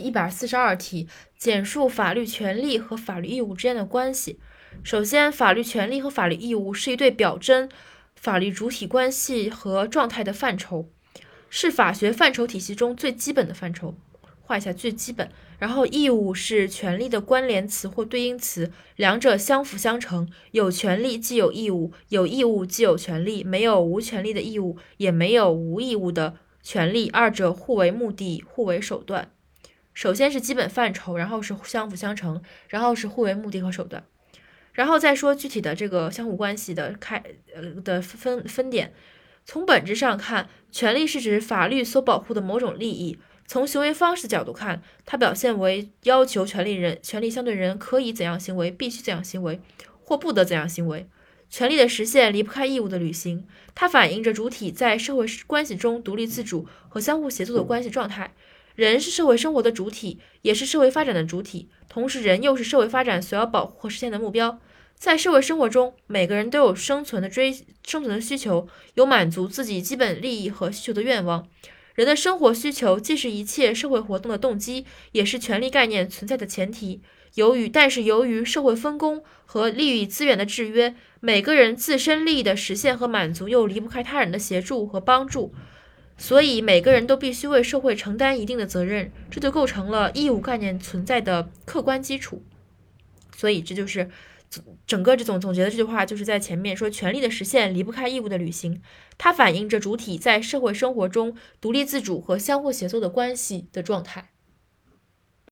第一百四十二题，简述法律权利和法律义务之间的关系。首先，法律权利和法律义务是一对表征法律主体关系和状态的范畴，是法学范畴体系中最基本的范畴。画一下最基本。然后，义务是权利的关联词或对应词，两者相辅相成。有权利即有义务，有义务即有权利，没有无权利的义务，也没有无义务的权利，二者互为目的，互为手段。首先是基本范畴，然后是相辅相成，然后是互为目的和手段，然后再说具体的这个相互关系的开呃的分分点。从本质上看，权利是指法律所保护的某种利益。从行为方式角度看，它表现为要求权利人、权利相对人可以怎样行为，必须怎样行为，或不得怎样行为。权利的实现离不开义务的履行，它反映着主体在社会关系中独立自主和相互协作的关系状态。人是社会生活的主体，也是社会发展的主体，同时人又是社会发展所要保护和实现的目标。在社会生活中，每个人都有生存的追生存的需求，有满足自己基本利益和需求的愿望。人的生活需求既是一切社会活动的动机，也是权利概念存在的前提。由于，但是由于社会分工和利益资源的制约，每个人自身利益的实现和满足又离不开他人的协助和帮助，所以每个人都必须为社会承担一定的责任，这就构成了义务概念存在的客观基础。所以，这就是。整个这总总结的这句话，就是在前面说，权利的实现离不开义务的履行，它反映着主体在社会生活中独立自主和相互协作的关系的状态。